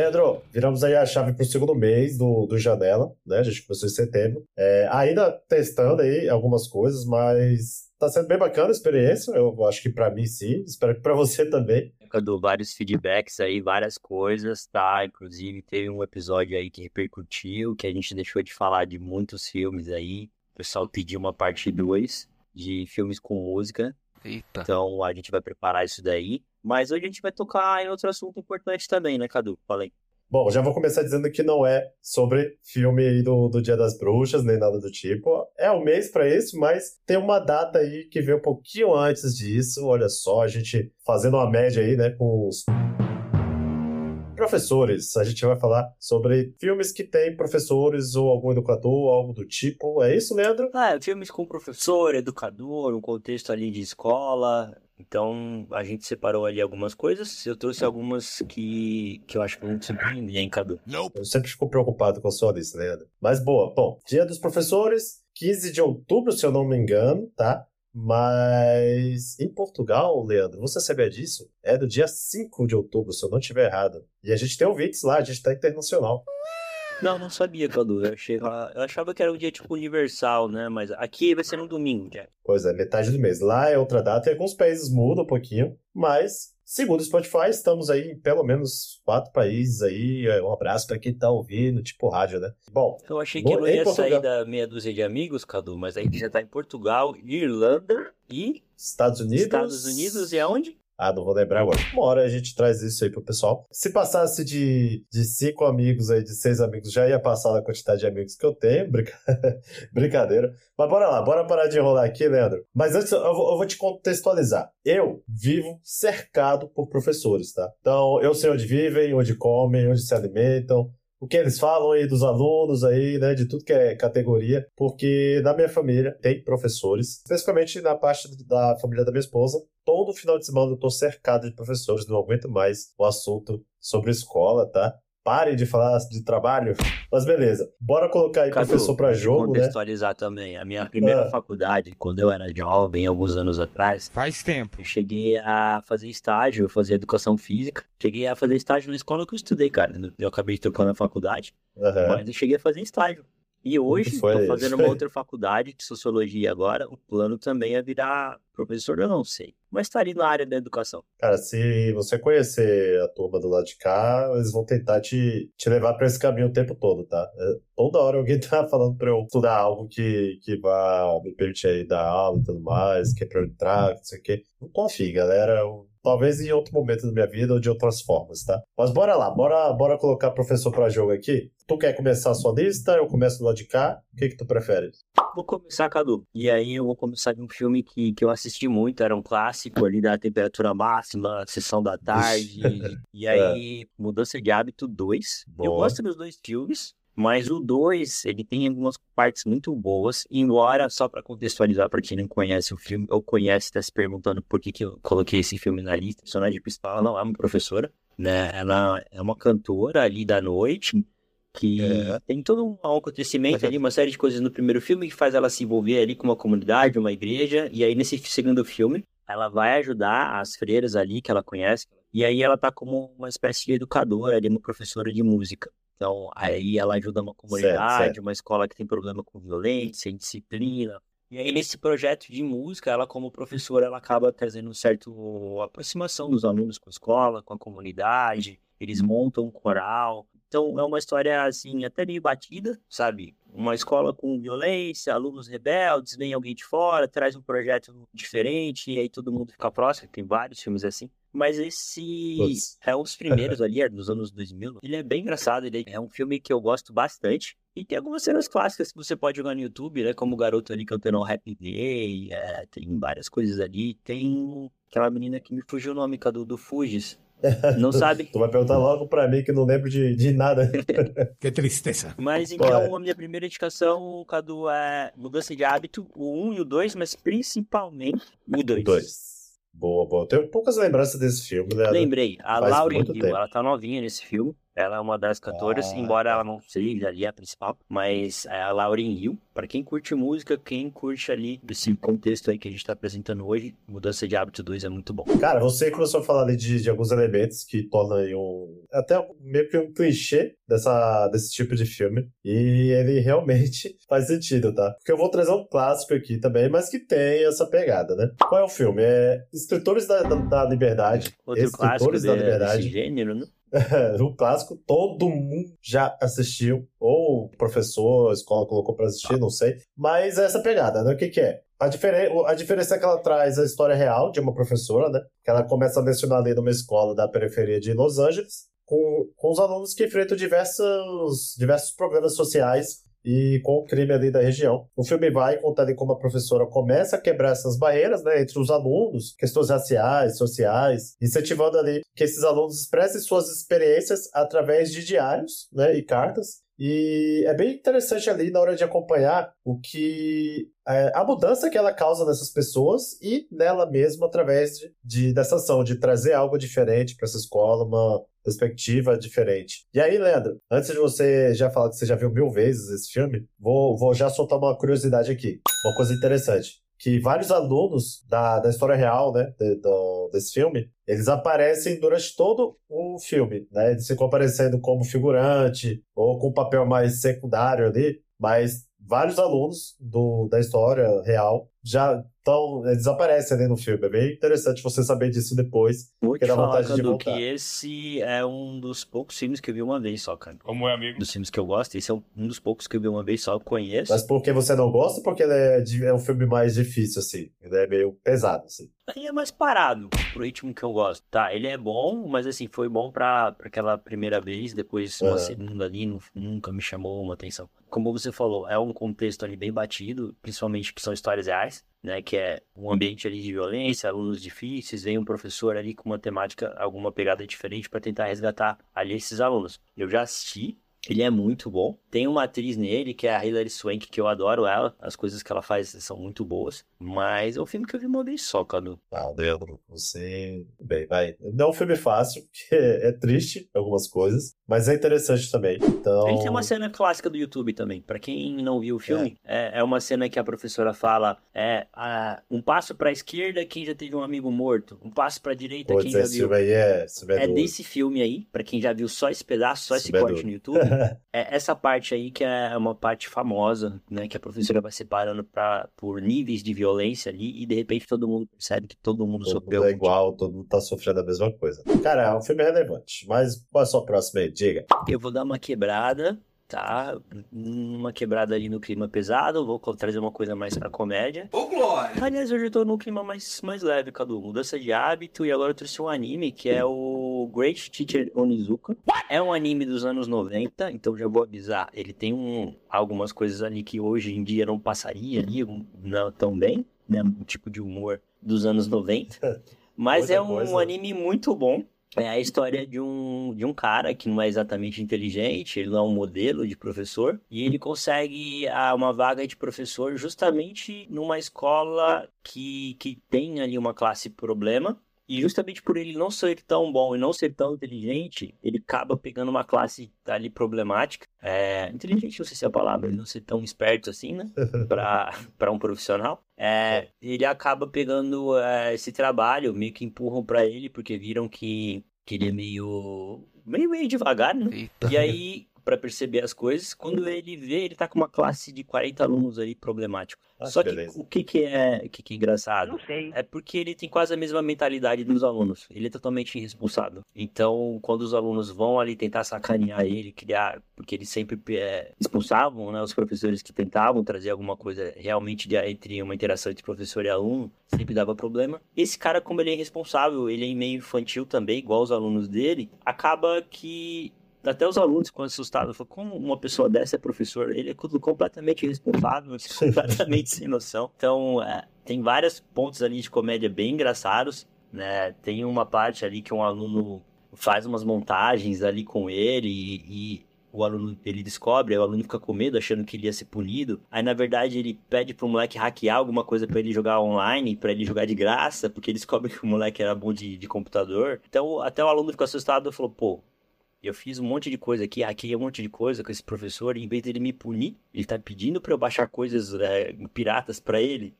Leandro, viramos aí a chave para o segundo mês do, do Janela, né? A gente começou em setembro. É, ainda testando aí algumas coisas, mas tá sendo bem bacana a experiência. Eu acho que para mim sim, espero que para você também. Cadu, vários feedbacks aí, várias coisas, tá? Inclusive teve um episódio aí que repercutiu, que a gente deixou de falar de muitos filmes aí. O pessoal pediu uma parte 2 de filmes com música. Eita. Então a gente vai preparar isso daí. Mas hoje a gente vai tocar em outro assunto importante também, né, Cadu? Falei. Bom, já vou começar dizendo que não é sobre filme do, do Dia das Bruxas, nem nada do tipo. É um mês para isso, mas tem uma data aí que veio um pouquinho antes disso. Olha só, a gente fazendo uma média aí, né, com os professores. A gente vai falar sobre filmes que tem professores ou algum educador, algo do tipo. É isso, Leandro? Ah, filmes com professor, educador, um contexto ali de escola. Então, a gente separou ali algumas coisas. Eu trouxe algumas que, que eu acho que vão te surpreender, hein, Cadu? Eu sempre fico preocupado com a sua lista, Leandro. Mas boa. Bom, Dia dos Professores, 15 de outubro, se eu não me engano, tá? Mas em Portugal, Leandro, você sabia disso? É do dia 5 de outubro, se eu não estiver errado. E a gente tem ouvintes lá, a gente tá internacional. Não, não sabia, Cadu. Eu, achei, eu achava que era um dia tipo universal, né? Mas aqui vai ser no domingo, Jack. Pois é, metade do mês. Lá é outra data e alguns países mudam um pouquinho, mas Segundo o Spotify, estamos aí em pelo menos quatro países aí. Um abraço para quem tá ouvindo, tipo rádio, né? Bom. Eu achei que não ia sair da meia dúzia de amigos, Cadu, mas aí já tá em Portugal, Irlanda e. Estados Unidos. Estados Unidos e aonde? Ah, não vou lembrar agora. Uma hora a gente traz isso aí pro pessoal. Se passasse de, de cinco amigos aí, de seis amigos, já ia passar a quantidade de amigos que eu tenho. Brinca... Brincadeira. Mas bora lá, bora parar de enrolar aqui, Leandro. Mas antes eu vou, eu vou te contextualizar. Eu vivo cercado por professores, tá? Então, eu sei onde vivem, onde comem, onde se alimentam, o que eles falam aí dos alunos aí, né, de tudo que é categoria, porque na minha família tem professores, especificamente na parte da família da minha esposa. Todo final de semana eu tô cercado de professores, não aguento mais o assunto sobre escola, tá? Parem de falar de trabalho. Mas beleza. Bora colocar aí Cadu, professor para jogo, né? contextualizar né? também. A minha primeira ah. faculdade, quando eu era jovem, alguns anos atrás. Faz tempo. Eu cheguei a fazer estágio, fazer educação física. Cheguei a fazer estágio na escola que eu estudei, cara. Eu acabei tocar na faculdade. Uhum. Mas eu cheguei a fazer estágio. E hoje estou fazendo uma outra faculdade de sociologia agora. O plano também é virar professor, eu não sei. Mas está ali na área da educação. Cara, se você conhecer a turma do lado de cá, eles vão tentar te, te levar para esse caminho o tempo todo, tá? É, toda hora alguém tá falando para eu estudar algo que, que vá me permitir aí dar aula e tudo mais, que é para eu entrar, não sei o quê. Não confie, galera. Eu Talvez em outro momento da minha vida ou de outras formas, tá? Mas bora lá, bora, bora colocar professor para jogo aqui. Tu quer começar a sua lista? Eu começo do lado de cá. O que, que tu prefere? Vou começar, Cadu. E aí eu vou começar de um filme que, que eu assisti muito, era um clássico ali da temperatura máxima, sessão da tarde. e aí, é. Mudança de Hábito 2. Boa. Eu gosto dos dois filmes. Mas o 2, ele tem algumas partes muito boas, embora, só para contextualizar para quem não conhece o filme, ou conhece, está se perguntando por que, que eu coloquei esse filme na lista. A personagem principal não é uma professora, né? Ela é uma cantora ali da noite, que é. tem todo um acontecimento ali, uma série de coisas no primeiro filme que faz ela se envolver ali com uma comunidade, uma igreja, e aí nesse segundo filme, ela vai ajudar as freiras ali que ela conhece, e aí ela tá como uma espécie de educadora ali, uma professora de música. Então, aí ela ajuda uma comunidade, certo, certo. uma escola que tem problema com violência, indisciplina. E aí, nesse projeto de música, ela, como professora, ela acaba trazendo um certo aproximação dos alunos com a escola, com a comunidade. Eles montam um coral. Então, é uma história, assim, até meio batida, sabe? Uma escola com violência, alunos rebeldes, vem alguém de fora, traz um projeto diferente, e aí todo mundo fica próximo. Tem vários filmes assim. Mas esse Nossa. é um dos primeiros ali, é dos anos 2000. Ele é bem engraçado, ele é um filme que eu gosto bastante. E tem algumas cenas clássicas que você pode jogar no YouTube, né? Como o garoto ali cantando um Happy Day, é, tem várias coisas ali. Tem aquela menina que me fugiu o nome, Cadu, do Fugis. Não sabe? tu vai perguntar logo pra mim que não lembro de, de nada. que tristeza. Mas então, a minha primeira indicação, Cadu, é mudança de hábito, o 1 um e o 2, mas principalmente o 2. O 2. Boa, boa. Tenho poucas lembranças desse filme, né? Lembrei. A Lauren Hill, ela tá novinha nesse filme. Ela é uma das cantoras, Ah, embora tá. ela não seja ali a principal, mas é a Lauryn Hill. Pra quem curte música, quem curte ali esse contexto aí que a gente tá apresentando hoje, Mudança de Hábito 2 é muito bom. Cara, você começou a falar ali de, de alguns elementos que tornam aí um. Até meio que um clichê dessa, desse tipo de filme. E ele realmente faz sentido, tá? Porque eu vou trazer um clássico aqui também, mas que tem essa pegada, né? Qual é o filme? É Escritores da, da, da Liberdade. Outro clássico Escritores da de- Liberdade. desse gênero, né? o clássico, todo mundo já assistiu, ou o professor, a escola colocou pra assistir, não sei. Mas é essa pegada, né? O que, que é? A, diferen a diferença é que ela traz a história real de uma professora, né? Que ela começa a mencionar ali numa escola da periferia de Los Angeles, com, com os alunos que enfrentam diversos, diversos problemas sociais e com o crime ali da região. O filme vai contar como a professora começa a quebrar essas barreiras, né, entre os alunos, questões raciais, sociais, incentivando ali que esses alunos expressem suas experiências através de diários, né, e cartas. E é bem interessante ali na hora de acompanhar o que é, a mudança que ela causa nessas pessoas e nela mesma através de, de dessa ação de trazer algo diferente para essa escola, uma perspectiva diferente. E aí, Leandro, antes de você já falar que você já viu mil vezes esse filme, vou, vou já soltar uma curiosidade aqui. Uma coisa interessante. Que vários alunos da, da história real, né, de- do- desse filme, eles aparecem durante todo o filme, né? Eles ficam aparecendo como figurante ou com um papel mais secundário ali, mas vários alunos do, da história real já estão, eles aparecem ali no filme. É bem interessante você saber disso depois. Vou Porque te dá falar, vontade de Cadu, voltar. que esse é um dos poucos filmes que eu vi uma vez só, cara. Como é, amigo? Dos filmes que eu gosto, esse é um dos poucos que eu vi uma vez só, eu conheço. Mas por que você não gosta? ou Porque ele é, de- é um filme mais difícil, assim. Ele é meio pesado, assim. Aí é mais parado pro ritmo que eu gosto. Tá, ele é bom, mas assim, foi bom pra, pra aquela primeira vez, depois uma Aham. segunda ali, nu- nunca me chamou uma atenção. Como você falou, é um contexto ali bem batido, principalmente que são histórias reais, né? Que é um ambiente ali de violência, alunos difíceis, vem um professor ali com uma temática, alguma pegada diferente pra tentar resgatar ali esses alunos. Eu já assisti. Ele é muito bom. Tem uma atriz nele, que é a Hilary Swank, que eu adoro ela. As coisas que ela faz são muito boas. Mas é um filme que eu vi uma vez só, Cadu. Ah, Leandro, você. Bem, vai. Não é um filme fácil, porque é triste algumas coisas, mas é interessante também. Então. Ele tem uma cena clássica do YouTube também. Pra quem não viu o filme, é, é uma cena que a professora fala: é ah, um passo pra esquerda quem já teve um amigo morto, um passo pra direita Putz, quem já viu. filme aí é. é É desse filme aí, pra quem já viu só esse pedaço, só Esse é corte no YouTube. É essa parte aí que é uma parte famosa, né? Que a professora vai separando pra, por níveis de violência ali e de repente todo mundo percebe que todo mundo Todo sofreu. mundo é tipo igual, todo mundo tá sofrendo a mesma coisa. Cara, é um filme relevante. Mas qual é a sua próxima aí? Diga. Eu vou dar uma quebrada, tá? Uma quebrada ali no clima pesado, vou trazer uma coisa mais pra comédia. Ô, Glória! Aliás, hoje eu tô num clima mais, mais leve, Cadu. Mudança de hábito e agora eu trouxe um anime que é o Great Teacher Onizuka. É um anime dos anos 90, então já vou avisar. Ele tem um, algumas coisas ali que hoje em dia não passaria ali, não tão bem, né? Um tipo de humor dos anos 90. Mas Muita é um coisa. anime muito bom. É a história de um, de um cara que não é exatamente inteligente, ele não é um modelo de professor, e ele consegue uma vaga de professor justamente numa escola que, que tem ali uma classe problema. E justamente por ele não ser tão bom e não ser tão inteligente, ele acaba pegando uma classe ali problemática. É, inteligente, não sei se é a palavra, ele não ser tão esperto assim, né? Para um profissional. É, ele acaba pegando é, esse trabalho, meio que empurram para ele, porque viram que, que ele é meio, meio, meio devagar, né? E aí, para perceber as coisas, quando ele vê, ele tá com uma classe de 40 alunos ali problemático. Ah, Só que beleza. o que que é, o que que é engraçado? Não sei. É porque ele tem quase a mesma mentalidade dos alunos. Ele é totalmente irresponsável. Então, quando os alunos vão ali tentar sacanear ele, criar, porque eles sempre é, expulsavam, né, os professores que tentavam trazer alguma coisa realmente de, entre uma interação entre professor e aluno, sempre dava problema. Esse cara, como ele é irresponsável, ele é meio infantil também, igual os alunos dele, acaba que até os alunos ficam assustados. Falam, como uma pessoa dessa é professor? Ele é tudo completamente irresponsável, completamente sem noção. Então, é, tem vários pontos ali de comédia bem engraçados, né? Tem uma parte ali que um aluno faz umas montagens ali com ele e, e o aluno ele descobre, aí o aluno fica com medo, achando que ele ia ser punido. Aí na verdade ele pede pro moleque hackear alguma coisa pra ele jogar online, pra ele jogar de graça, porque ele descobre que o moleque era bom de, de computador. Então até o aluno fica assustado e falou, pô, eu fiz um monte de coisa aqui, aqui um monte de coisa com esse professor, e em vez dele me punir, ele tá pedindo para eu baixar coisas é, piratas para ele.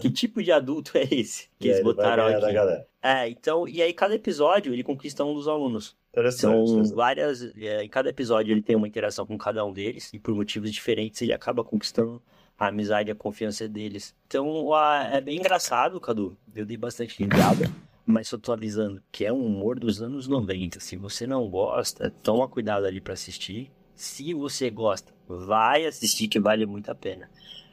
que tipo de adulto é esse que eles botaram aqui? É, então, e aí cada episódio ele conquista um dos alunos. São várias. É, em cada episódio ele tem uma interação com cada um deles, e por motivos diferentes ele acaba conquistando a amizade e a confiança deles. Então é bem engraçado, Cadu. Eu dei bastante risada mas só tô avisando que é um humor dos anos 90. Se você não gosta, toma cuidado ali para assistir. Se você gosta, vai assistir que vale muito a pena.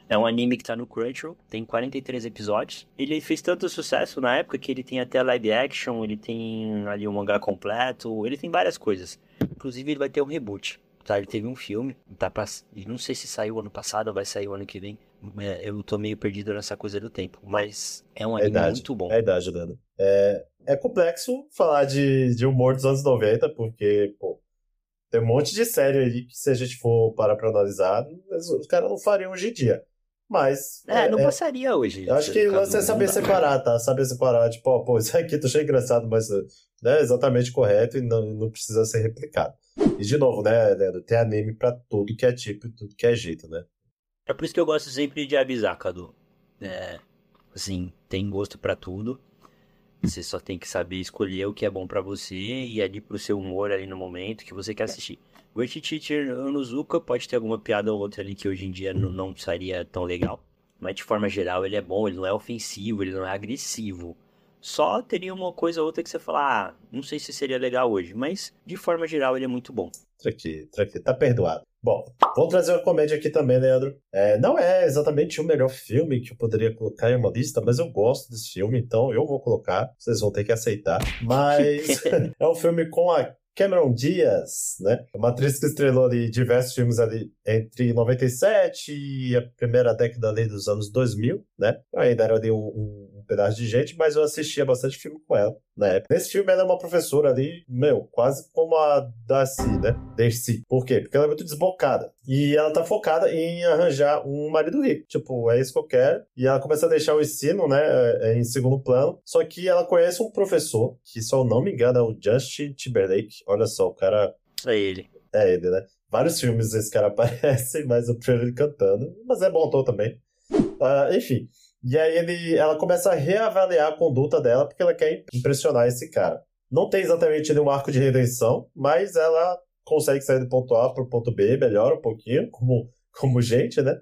É um anime que tá no Crunchyroll, tem 43 episódios. Ele fez tanto sucesso na época que ele tem até live action, ele tem ali um mangá completo, ele tem várias coisas. Inclusive ele vai ter um reboot, Ele teve um filme, tá pass... não sei se saiu ano passado ou vai sair o ano que vem. É, eu tô meio perdido nessa coisa do tempo, mas é um anime é muito bom. É idade, Dando. É, é complexo falar de, de humor dos anos 90, porque, pô, tem um monte de série aí que se a gente for parar pra analisar, os caras não fariam hoje em dia. Mas. É, é não é, passaria hoje. Eu acho que lance é saber separar, tá? Saber separar, tipo, ó, pô, isso aqui tu achei engraçado, mas né, é exatamente correto e não, não precisa ser replicado. E de novo, né, Leandro, tem anime pra tudo que é tipo tudo que é jeito, né? É por isso que eu gosto sempre de avisar, Cadu. É, assim, tem gosto para tudo. Você só tem que saber escolher o que é bom para você e ali pro seu humor ali no momento que você quer assistir. O Teacher Onozuka pode ter alguma piada ou outra ali que hoje em dia não, não seria tão legal. Mas de forma geral ele é bom, ele não é ofensivo, ele não é agressivo. Só teria uma coisa ou outra que você fala, ah, não sei se seria legal hoje, mas de forma geral ele é muito bom. Tranquilo, tranquilo, tá perdoado. Bom, vou trazer uma comédia aqui também, Leandro. É, não é exatamente o melhor filme que eu poderia colocar em uma lista, mas eu gosto desse filme, então eu vou colocar. Vocês vão ter que aceitar. Mas é um filme com a Cameron Diaz, né? Uma atriz que estrelou ali diversos filmes ali entre 97 e a primeira década ali dos anos 2000, né? Eu ainda era ali um, um, pedaço de gente, mas eu assistia bastante filme com ela na época. Nesse filme ela é uma professora ali, meu, quase como a Darcy, né? Darcy. Por quê? Porque ela é muito desbocada. E ela tá focada em arranjar um marido rico. Tipo, é isso que eu quero. E ela começa a deixar o ensino, né, é, em segundo plano. Só que ela conhece um professor, que se eu não me engano é o Justin Timberlake. Olha só, o cara... É ele. É ele, né? Vários filmes esse cara aparece, mas eu prefiro ele cantando. Mas é bom ator também. Uh, enfim. E aí ele, ela começa a reavaliar a conduta dela porque ela quer impressionar esse cara. Não tem exatamente nenhum arco de redenção, mas ela consegue sair do ponto A para o ponto B, melhora um pouquinho, como, como gente, né?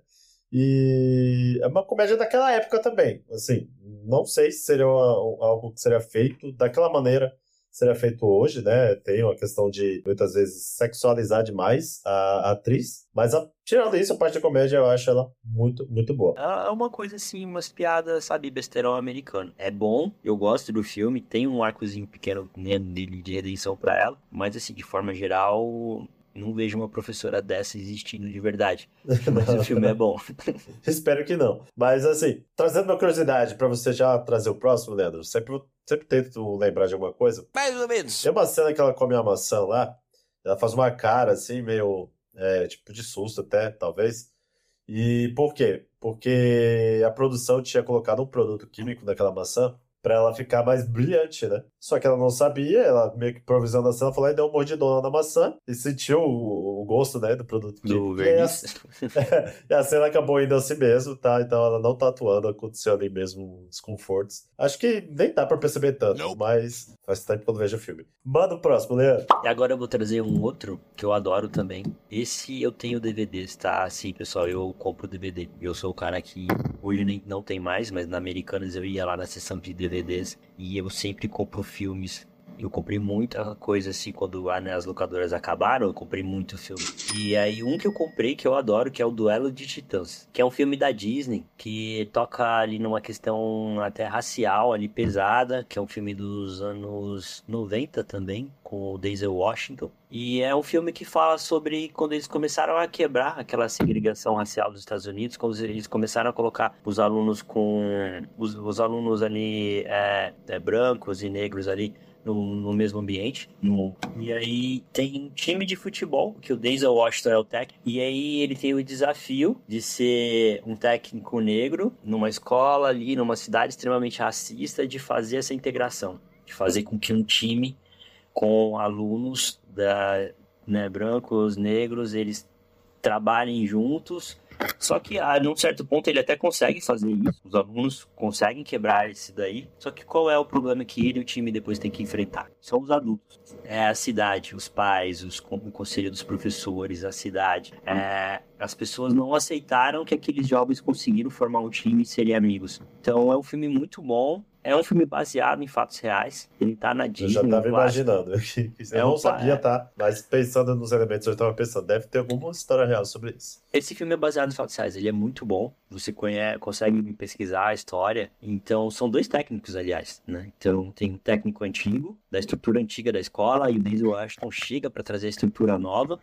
E é uma comédia daquela época também. Assim, não sei se seria uma, algo que seria feito daquela maneira seria feito hoje, né? Tem uma questão de muitas vezes sexualizar demais a, a atriz, mas a, tirando isso, a parte da comédia eu acho ela muito, muito boa. É uma coisa assim, umas piadas, sabe, besterol americano. É bom, eu gosto do filme, tem um arcozinho pequeno né, de redenção para ela, mas assim, de forma geral, não vejo uma professora dessa existindo de verdade. Mas o filme é bom. Espero que não. Mas assim, trazendo uma curiosidade para você já trazer o próximo, Leandro, sempre, sempre tento lembrar de alguma coisa. Mais ou menos. Tem uma cena que ela come a maçã lá, ela faz uma cara assim, meio é, tipo de susto até, talvez. E por quê? Porque a produção tinha colocado um produto químico naquela maçã para ela ficar mais brilhante, né? Só que ela não sabia, ela meio que improvisando a cena, falou e deu um mordidona na maçã e sentiu o, o gosto, né, do produto. Do verniz. E a, e a cena acabou indo assim mesmo, tá? Então ela não tá atuando, aconteceu ali mesmo desconfortos. Acho que nem dá pra perceber tanto, não. mas faz tempo que eu não vejo o filme. Manda o próximo, Leandro. E agora eu vou trazer um outro que eu adoro também. Esse eu tenho DVDs, tá? Assim, pessoal, eu compro DVD. Eu sou o cara que hoje nem não tem mais, mas na Americanas eu ia lá na sessão de DVD DVDs e eu sempre compro filmes. Eu comprei muita coisa assim quando né, as locadoras acabaram, eu comprei muito filme. E aí um que eu comprei que eu adoro, que é o Duelo de Titãs, que é um filme da Disney que toca ali numa questão até racial ali pesada, que é um filme dos anos 90 também, com o Denzel Washington. E é um filme que fala sobre quando eles começaram a quebrar aquela segregação racial dos Estados Unidos, quando eles começaram a colocar os alunos com os, os alunos ali é, é, brancos e negros ali no, no, mesmo ambiente. No, e aí tem um time de futebol, que o Denzel Washington é o técnico, e aí ele tem o desafio de ser um técnico negro numa escola ali, numa cidade extremamente racista, de fazer essa integração, de fazer com que um time com alunos da, né, brancos, negros, eles trabalhem juntos só que a num certo ponto ele até consegue fazer isso. Os alunos conseguem quebrar isso daí. Só que qual é o problema que ele e o time depois tem que enfrentar? São os adultos. É a cidade, os pais, os, o conselho dos professores, a cidade. É, as pessoas não aceitaram que aqueles jovens conseguiram formar um time e serem amigos. Então é um filme muito bom. É um filme baseado em fatos reais. Ele tá na Disney. Eu já tava imaginando. Eu é não sabia, tá? Mas pensando nos elementos, eu tava pensando, deve ter alguma história real sobre isso. Esse filme é baseado em fatos reais. Ele é muito bom. Você conhece, consegue pesquisar a história. Então, são dois técnicos, aliás, né? Então, tem um técnico antigo, da estrutura antiga da escola, e o Denzel Washington chega para trazer a estrutura nova.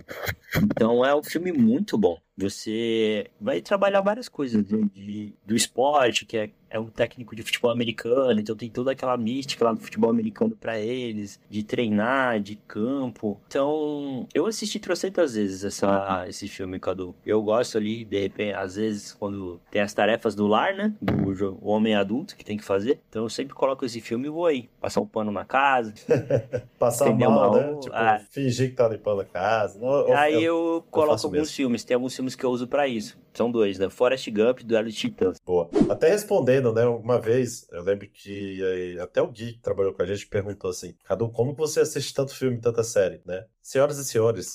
Então, é um filme muito bom. Você vai trabalhar várias coisas de, de do esporte, que é é um técnico de futebol americano, então tem toda aquela mística lá do futebol americano para eles, de treinar, de campo. Então, eu assisti trocentas vezes essa, esse filme, Cadu. Eu gosto ali, de repente, às vezes, quando tem as tarefas do lar, né? Do homem adulto que tem que fazer. Então, eu sempre coloco esse filme e vou aí. Passar um pano na casa. Passar mal, uma... né? Tipo, ah. fingir que tá limpando a casa. Aí eu, eu coloco alguns mesmo. filmes. Tem alguns filmes que eu uso para isso. São dois, né? Forest Gump e Duelo de Titãs. Boa. Até respondendo, né? Uma vez, eu lembro que eh, até o Gui que trabalhou com a gente perguntou assim: Cadu, como você assiste tanto filme, tanta série, né? Senhoras e senhores,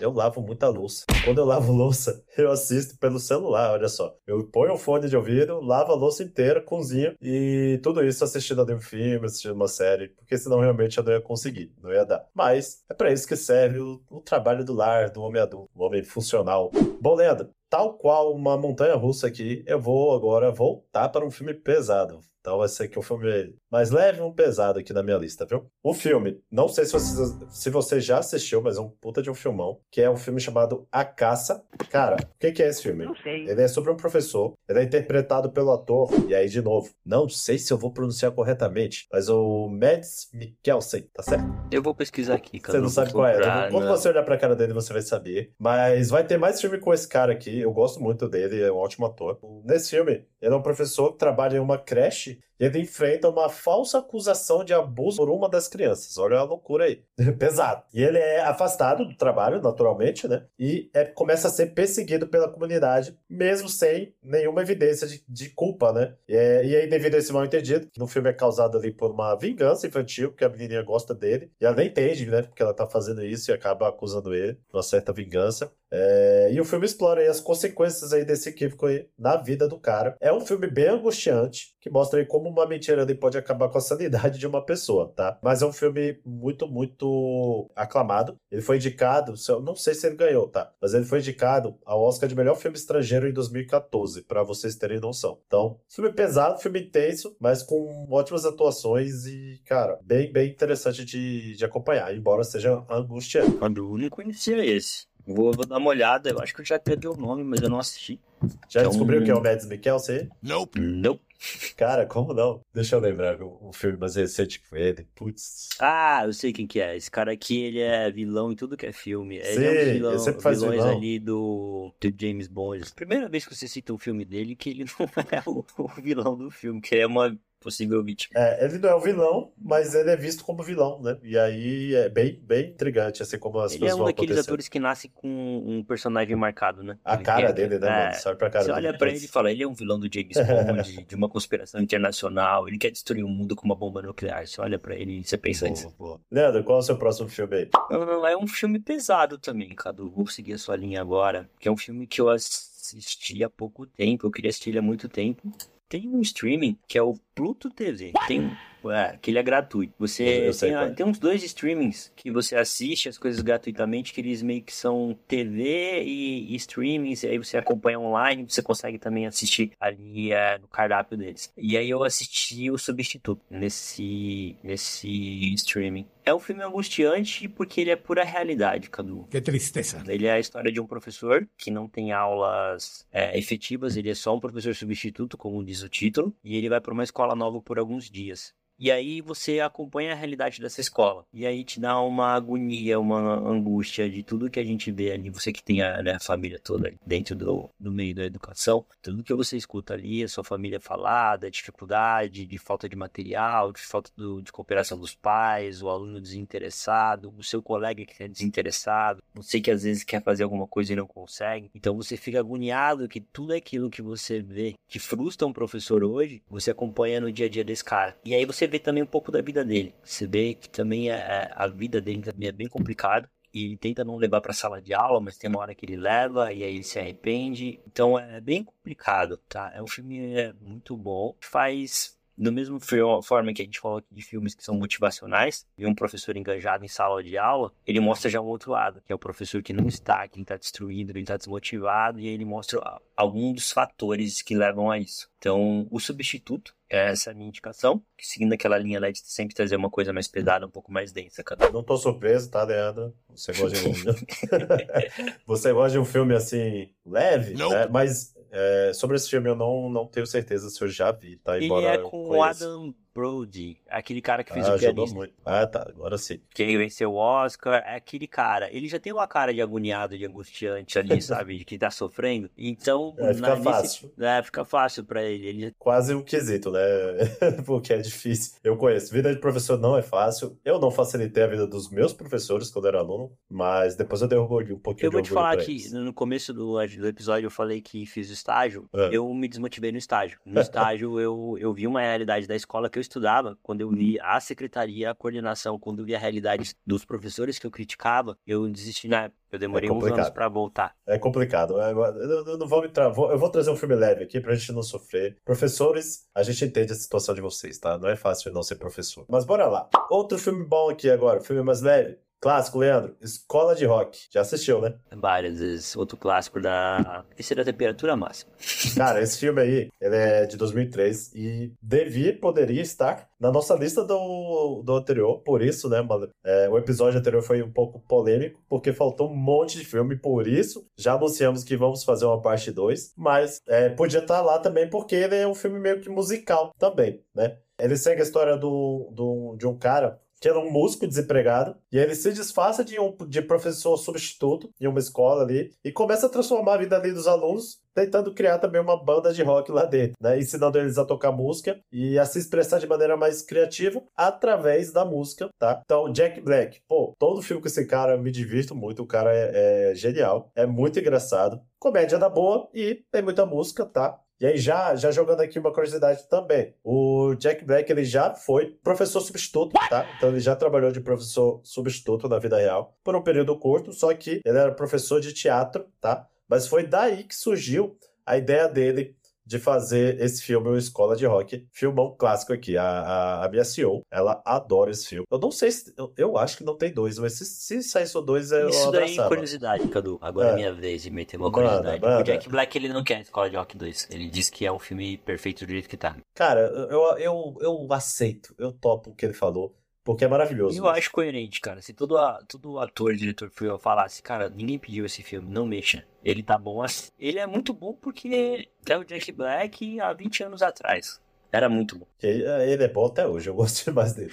eu lavo muita louça. Quando eu lavo louça, eu assisto pelo celular, olha só. Eu ponho o fone de ouvido, lavo a louça inteira, cozinho e tudo isso assistindo a um filme, assistindo uma série, porque senão realmente eu não ia conseguir, não ia dar. Mas é para isso que serve o, o trabalho do lar, do homem adulto, o homem funcional. Bom, Leandro, tal qual uma montanha russa aqui, eu vou agora voltar para um filme pesado. Então vai ser aqui um filme mais leve um pesado aqui na minha lista, viu? O filme, não sei se você, se você já assistiu, mas é um puta de um filmão, que é um filme chamado A Caça. Cara, o que, que é esse filme? Não sei. Ele é sobre um professor, ele é interpretado pelo ator, e aí de novo, não sei se eu vou pronunciar corretamente, mas o Mads Mikkelsen, tá certo? Eu vou pesquisar aqui, cara. Você não sabe qual é. Quando você olhar pra cara dele, você vai saber. Mas vai ter mais filme com esse cara aqui, eu gosto muito dele, é um ótimo ator. Nesse filme, ele é um professor que trabalha em uma creche e ele enfrenta uma falsa acusação de abuso por uma das crianças. Olha a loucura aí. Pesado. E ele é afastado do trabalho, naturalmente, né? E é, começa a ser perseguido pela comunidade, mesmo sem nenhuma evidência de, de culpa, né? E, é, e aí, devido a esse mal entendido, que no filme é causado ali por uma vingança infantil, porque a menininha gosta dele, e ela nem entende, né? Porque ela tá fazendo isso e acaba acusando ele, uma certa vingança. É, e o filme explora as consequências aí desse equívoco aí na vida do cara. É um filme bem angustiante, que mostra aí como uma mentira ali pode acabar com a sanidade de uma pessoa, tá? Mas é um filme muito, muito aclamado. Ele foi indicado, não sei se ele ganhou, tá? Mas ele foi indicado ao Oscar de melhor filme estrangeiro em 2014, para vocês terem noção. Então, filme pesado, filme intenso, mas com ótimas atuações e, cara, bem, bem interessante de, de acompanhar, embora seja angustiante. O único conhecia esse. Vou, vou, dar uma olhada. Eu acho que eu já peguei o nome, mas eu não assisti. Já então... descobriu que é o Mads Mikkelsen? Nope. Nope. Cara, como não? Deixa eu lembrar o, filme mais recente com ele. Putz. Ah, eu sei quem que é. Esse cara aqui, ele é vilão em tudo que é filme. Ele Sim, é um vilão, ele sempre faz vilões vilão. ali do, do James Bond. Primeira vez que você cita um filme dele que ele não é o, o vilão do filme, que é uma possível vítima. É, ele não é o vilão, mas ele é visto como vilão, né? E aí é bem, bem intrigante, assim como as ele coisas é um daqueles atores que nasce com um personagem marcado, né? A ele cara quer, dele, né, é, mano? Sabe pra cara Você dele, olha pra ele e fala, ele é um vilão do James Bond, de uma conspiração internacional, ele quer destruir o mundo com uma bomba nuclear. Você olha pra ele e você pensa nisso. Leandro, qual é o seu próximo filme aí? É um filme pesado também, Cadu. Vou seguir a sua linha agora, que é um filme que eu assisti há pouco tempo, eu queria assistir ele há muito tempo. Tem um streaming que é o Pluto TV. Tem é, que ele é gratuito. Você tem, a, tem, uns dois streamings que você assiste as coisas gratuitamente, que eles meio que são TV e, e streamings, e aí você acompanha online, você consegue também assistir ali é, no cardápio deles. E aí eu assisti o Substituto nesse, nesse streaming. É um filme angustiante porque ele é pura realidade, Cadu. Que tristeza. Ele é a história de um professor que não tem aulas é, efetivas, ele é só um professor substituto, como diz o título, e ele vai para uma escola nova por alguns dias. E aí você acompanha a realidade dessa escola. E aí te dá uma agonia, uma angústia de tudo que a gente vê ali. Você que tem a, né, a família toda dentro do, do meio da educação. Tudo que você escuta ali, a sua família falada, dificuldade, de falta de material, de falta do, de cooperação dos pais, o aluno desinteressado, o seu colega que é desinteressado, você que às vezes quer fazer alguma coisa e não consegue. Então você fica agoniado que tudo aquilo que você vê que frustra um professor hoje, você acompanha no dia a dia desse cara. E aí você vê também um pouco da vida dele. Você vê que também é, é a vida dele também é bem complicada e ele tenta não levar para sala de aula, mas tem uma hora que ele leva e aí ele se arrepende. Então é bem complicado, tá? É um filme é, muito bom, faz do mesmo forma que a gente falou aqui de filmes que são motivacionais, e um professor engajado em sala de aula, ele mostra já o outro lado, que é o professor que não está, que está destruído, ele está desmotivado, e ele mostra alguns dos fatores que levam a isso. Então, o substituto, essa é a minha indicação, que seguindo aquela linha né, de sempre trazer uma coisa mais pesada, um pouco mais densa. Cada... Não tô surpreso, tá, Leandro? Você gosta de um... Você gosta de um filme assim, leve, né? Mas é, sobre esse filme eu não, não tenho certeza se eu já vi, tá? Embora Ele é com o Adam Brody, aquele cara que fez ah, o pianista. Muito. Ah, tá, agora sim. Que venceu o Oscar, é aquele cara. Ele já tem uma cara de agoniado, de angustiante ali, sabe? De que tá sofrendo. Então. É, fica na, fácil. Nesse, é, fica fácil pra ele. ele. Quase um quesito, né? Porque é difícil. Eu conheço. Vida de professor não é fácil. Eu não facilitei a vida dos meus professores quando era aluno, mas depois eu dei um pouquinho Eu vou te falar que no começo do, do episódio eu falei que fiz o estágio. É. Eu me desmotivei no estágio. No estágio eu, eu vi uma realidade da escola que eu estudava, quando eu vi a secretaria, a coordenação, quando eu vi a realidade dos professores que eu criticava, eu desisti na época. Eu demorei é uns anos para voltar. É complicado. É, eu não vou me tra... eu vou trazer um filme leve aqui pra gente não sofrer. Professores, a gente entende a situação de vocês, tá? Não é fácil não ser professor. Mas bora lá. Outro filme bom aqui agora, filme mais leve. Clássico, Leandro. Escola de Rock. Já assistiu, né? Várias vezes. Outro clássico da. Esse é da temperatura máxima. Cara, esse filme aí, ele é de 2003 e devia, poderia estar na nossa lista do, do anterior. Por isso, né, mano? É, o episódio anterior foi um pouco polêmico, porque faltou um monte de filme. Por isso, já anunciamos que vamos fazer uma parte 2. Mas é, podia estar lá também, porque ele é um filme meio que musical também, né? Ele segue a história do, do, de um cara que era um músico desempregado, e ele se disfarça de um de professor substituto em uma escola ali e começa a transformar a vida ali dos alunos, tentando criar também uma banda de rock lá dentro, né? Ensinando eles a tocar música e a se expressar de maneira mais criativa através da música, tá? Então, Jack Black, pô, todo filme com esse cara eu me divirto muito, o cara é, é genial, é muito engraçado, comédia da boa e tem muita música, tá? E aí, já, já jogando aqui uma curiosidade também. O Jack Black, ele já foi professor substituto, tá? Então, ele já trabalhou de professor substituto na vida real por um período curto, só que ele era professor de teatro, tá? Mas foi daí que surgiu a ideia dele de fazer esse filme, o Escola de Rock. Filmão clássico aqui. A, a, a, minha CEO, ela adora esse filme. Eu não sei se. Eu, eu acho que não tem dois, mas se, se sair só dois, eu Isso daí é curiosidade, Cadu. Agora é, é minha vez de meter uma curiosidade. Manda, manda. O Jack Black, ele não quer Escola de Rock 2. Ele diz que é um filme perfeito do jeito que tá. Cara, eu, eu, eu aceito. Eu topo o que ele falou. Porque é maravilhoso. Eu acho coerente, cara. Se todo, a, todo ator, diretor falasse, cara, ninguém pediu esse filme, não mexa. Ele tá bom assim. Ele é muito bom porque é o Jack Black há 20 anos atrás. Era muito bom. Ele, ele é bom até hoje, eu gosto demais dele.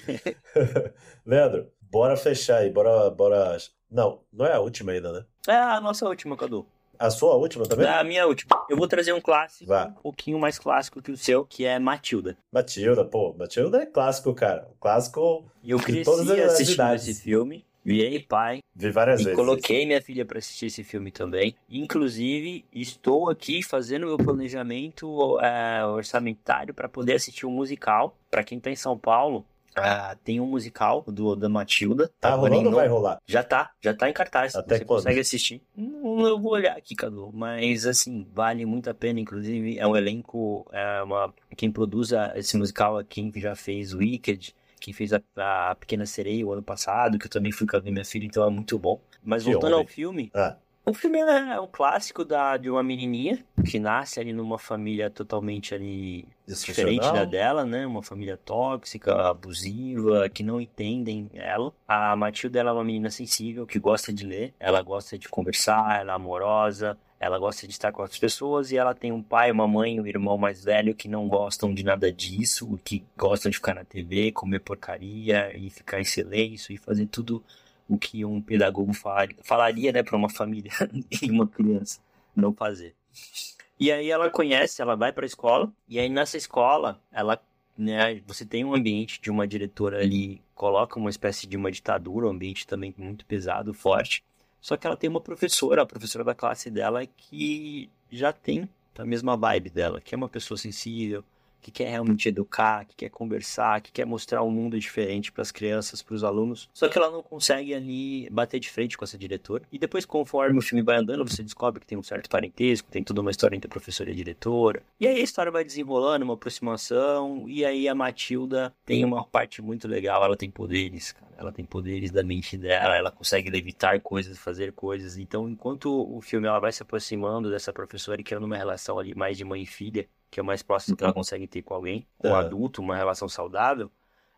Leandro, bora fechar aí, bora, bora. Não, não é a última ainda, né? É a nossa última, Cadu. A sua última também? A minha última. Eu vou trazer um clássico, Vá. um pouquinho mais clássico que o seu, que é Matilda. Matilda, pô, Matilda é clássico, cara. Clássico eu cresci de todas as assistindo esse filme. Virei pai. Vi várias e vezes. coloquei minha filha para assistir esse filme também. Inclusive, estou aqui fazendo meu planejamento é, orçamentário para poder assistir um musical. Para quem tá em São Paulo, Uh, tem um musical do da Matilda. Tá, tá rolando ou vai rolar? Já tá, já tá em cartaz. Até você quando? consegue assistir. Não, eu vou olhar aqui, Cadu. Mas assim, vale muito a pena. Inclusive, é um elenco. É uma, quem produz esse musical é quem já fez Wicked. Quem fez a, a Pequena Sereia o ano passado, que eu também fui com a minha filha, então é muito bom. Mas voltando ao filme, ah. O filme é um clássico da, de uma menininha que nasce ali numa família totalmente ali diferente da dela, né? Uma família tóxica, abusiva, que não entendem ela. A Matilda ela é uma menina sensível, que gosta de ler, ela gosta de conversar, ela é amorosa, ela gosta de estar com outras pessoas e ela tem um pai, uma mãe, um irmão mais velho que não gostam de nada disso, que gostam de ficar na TV, comer porcaria e ficar em silêncio e fazer tudo o que um pedagogo falaria, né, para uma família e uma criança não fazer. E aí ela conhece, ela vai para a escola, e aí nessa escola, ela, né, você tem um ambiente de uma diretora ali, coloca uma espécie de uma ditadura, um ambiente também muito pesado, forte. Só que ela tem uma professora, a professora da classe dela, que já tem a mesma vibe dela, que é uma pessoa sensível, que quer realmente educar, que quer conversar, que quer mostrar um mundo diferente para as crianças, para os alunos. Só que ela não consegue ali bater de frente com essa diretora. E depois, conforme o filme vai andando, você descobre que tem um certo parentesco, tem toda uma história entre a professora e a diretora. E aí a história vai desenrolando, uma aproximação. E aí a Matilda tem uma parte muito legal, ela tem poderes, cara. Ela tem poderes da mente dela, ela consegue levitar coisas, fazer coisas. Então, enquanto o filme ela vai se aproximando dessa professora e criando uma relação ali mais de mãe e filha, que é o mais próximo que ela uhum. consegue ter com alguém, com um é. adulto, uma relação saudável,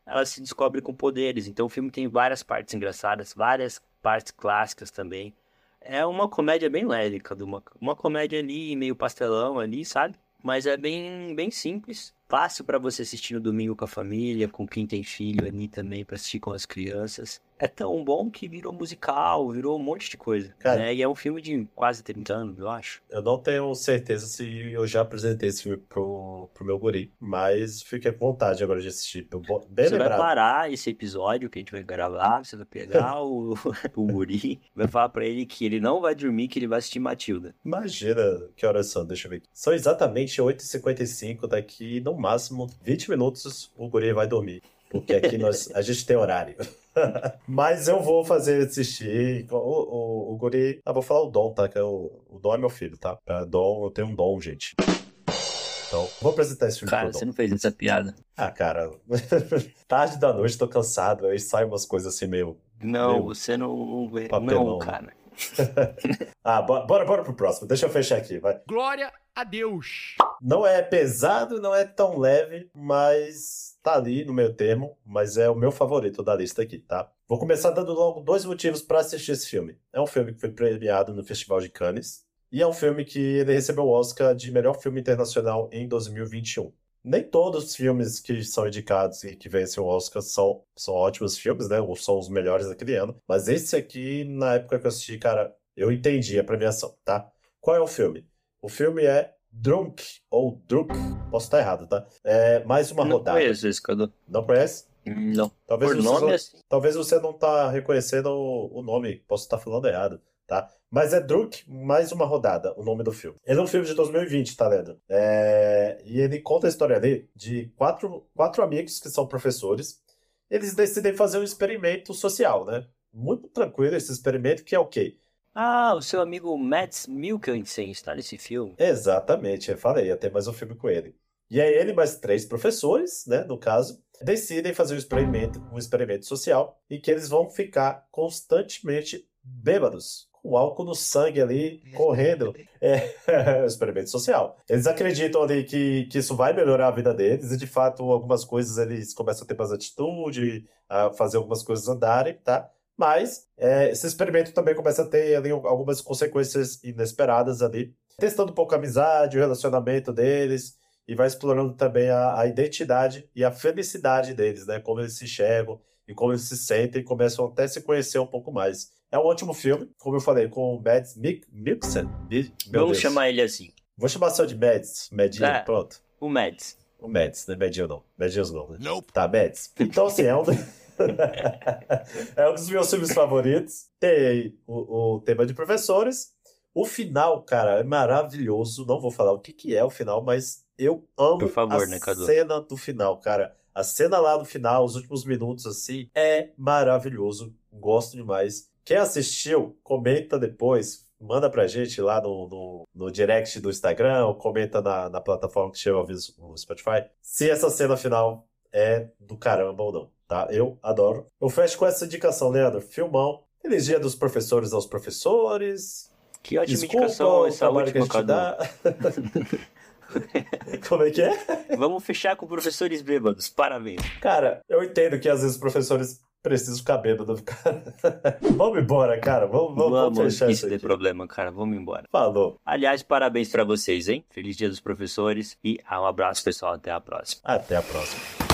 ela se descobre com poderes. Então o filme tem várias partes engraçadas, várias partes clássicas também. É uma comédia bem leve, uma, uma comédia ali, meio pastelão ali, sabe? Mas é bem, bem simples fácil para você assistir no domingo com a família, com quem tem filho ali também, para assistir com as crianças. É tão bom que virou musical, virou um monte de coisa. Cara, né? E é um filme de quase 30 anos, eu acho. Eu não tenho certeza se eu já apresentei esse filme pro, pro meu guri, mas fiquei com vontade agora de assistir. Bem você lembrado. vai parar esse episódio que a gente vai gravar, você vai pegar o, o guri, vai falar pra ele que ele não vai dormir, que ele vai assistir Matilda. Imagina que horas são, deixa eu ver aqui. São exatamente 8h55 daqui, no máximo 20 minutos o guri vai dormir. Porque aqui nós, a gente tem horário. Mas eu vou fazer assistir. O, o, o guri. Ah, vou falar o Dom, tá? Que é o, o Dom é meu filho, tá? Pra Dom, eu tenho um Dom, gente. Então, vou apresentar esse filme Cara, você não fez essa piada. Ah, cara. tarde da noite, tô cansado. Aí sai umas coisas assim meio. Não, meio você não. Papelão. Não, cara. ah, bora, bora pro próximo. Deixa eu fechar aqui, vai. Glória a Deus. Não é pesado, não é tão leve, mas tá ali no meio termo, mas é o meu favorito da lista aqui, tá? Vou começar dando logo dois motivos para assistir esse filme. É um filme que foi premiado no Festival de Cannes e é um filme que ele recebeu o Oscar de melhor filme internacional em 2021. Nem todos os filmes que são indicados e que vencem o Oscar são, são ótimos filmes, né? Ou são os melhores daquele ano. Mas esse aqui, na época que eu assisti, cara, eu entendi a premiação, tá? Qual é o filme? O filme é Drunk, ou Druk, posso estar errado, tá? É mais uma não rodada. Não conheço esse, Cadu. Não conhece? Não. Talvez Por nome não, assim. Talvez você não tá reconhecendo o, o nome, posso estar falando errado, tá? Mas é Druk, mais uma rodada, o nome do filme. Ele é um filme de 2020, tá lendo? É... E ele conta a história ali de quatro, quatro amigos que são professores. Eles decidem fazer um experimento social, né? Muito tranquilo esse experimento, que é o quê? Ah, o seu amigo Mads Mikkelsen está nesse filme. Exatamente, eu falei, ia ter mais um filme com ele. E aí ele mais três professores, né, no caso, decidem fazer um experimento, um experimento social e que eles vão ficar constantemente bêbados, com álcool no sangue ali, correndo. É, é um experimento social. Eles acreditam ali que, que isso vai melhorar a vida deles e, de fato, algumas coisas eles começam a ter mais atitude, a fazer algumas coisas andarem, tá? Mas é, esse experimento também começa a ter ali, algumas consequências inesperadas ali, testando um pouco a amizade, o relacionamento deles, e vai explorando também a, a identidade e a felicidade deles, né? Como eles se enxergam e como eles se sentem e começam até a se conhecer um pouco mais. É um ótimo filme, como eu falei, com o Mads Mikkelsen. Vamos Deus. chamar ele assim. Vou chamar só de Mads, Medinho, é, pronto. O Mads. O Mads, não é Medinho não. Medinho não, né? Nope. Tá, Mads. Então, assim, é um... é um dos meus filmes favoritos. Tem o, o, tema de professores. O final, cara, é maravilhoso. Não vou falar o que, que é o final, mas eu amo favor, a né, cena do final, cara. A cena lá no final, os últimos minutos, assim, é maravilhoso. Gosto demais. Quem assistiu, comenta depois, manda pra gente lá no, no, no direct do Instagram, ou comenta na, na plataforma que chama o Spotify, se essa cena final é do caramba ou não tá? Eu adoro. Eu fecho com essa indicação, Leandro. Filmão. Feliz dia dos professores aos professores. Que ótima Desculpa indicação essa que última, gente Cadu. dá. Como é que é? Vamos fechar com professores bêbados. Parabéns. Cara, eu entendo que às vezes os professores precisam ficar bêbados. Vamos embora, cara. Vamos, vamos, vamos Vamos, fechar que isso isso aqui. problema, cara. Vamos embora. Falou. Aliás, parabéns pra vocês, hein? Feliz Dia dos Professores e um abraço, pessoal. Até a próxima. Até a próxima.